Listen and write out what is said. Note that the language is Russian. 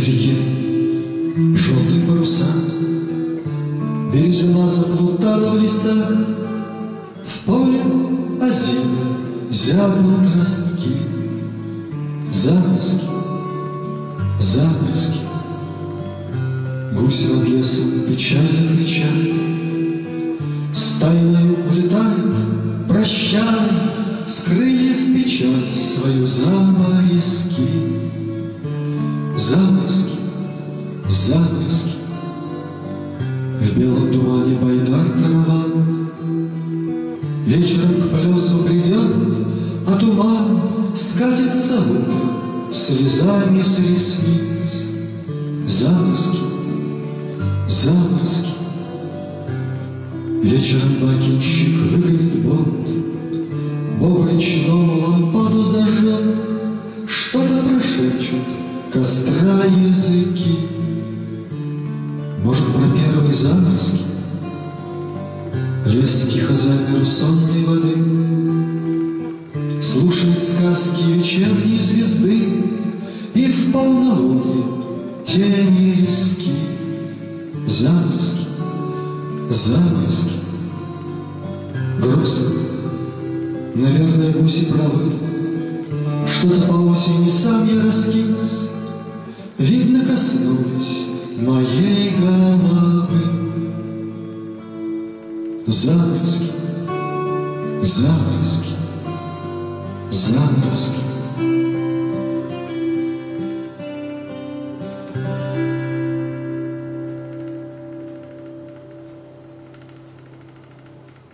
Реки, желтые паруса, Березина заплутала в В поле озимы зябнут ростки, Заморозки, заморозки. Гуси над лесом печально кричат, Стайной улетает, прощай, С крыльев печаль свою заморозки. Заморозки, заморозки. В белом тумане байдар караван Вечером к плесу придет, а туман Скатится утром слезами с ресниц. Заморозки, заморозки. Вечером бакинщик выгонит бот, Бог речному лампаду зажжет, Что-то прошепчут костра языки. Может, про первые заморозки? Лес тихо замер сонной воды, Слушает сказки вечерней звезды, И в полнолуние тени риски. Заморозки, заморозки. Грустно, наверное, гуси правы, Что-то по осени сам я раскис, Видно, коснулись моей головы. Заморозки, заморозки, заморозки.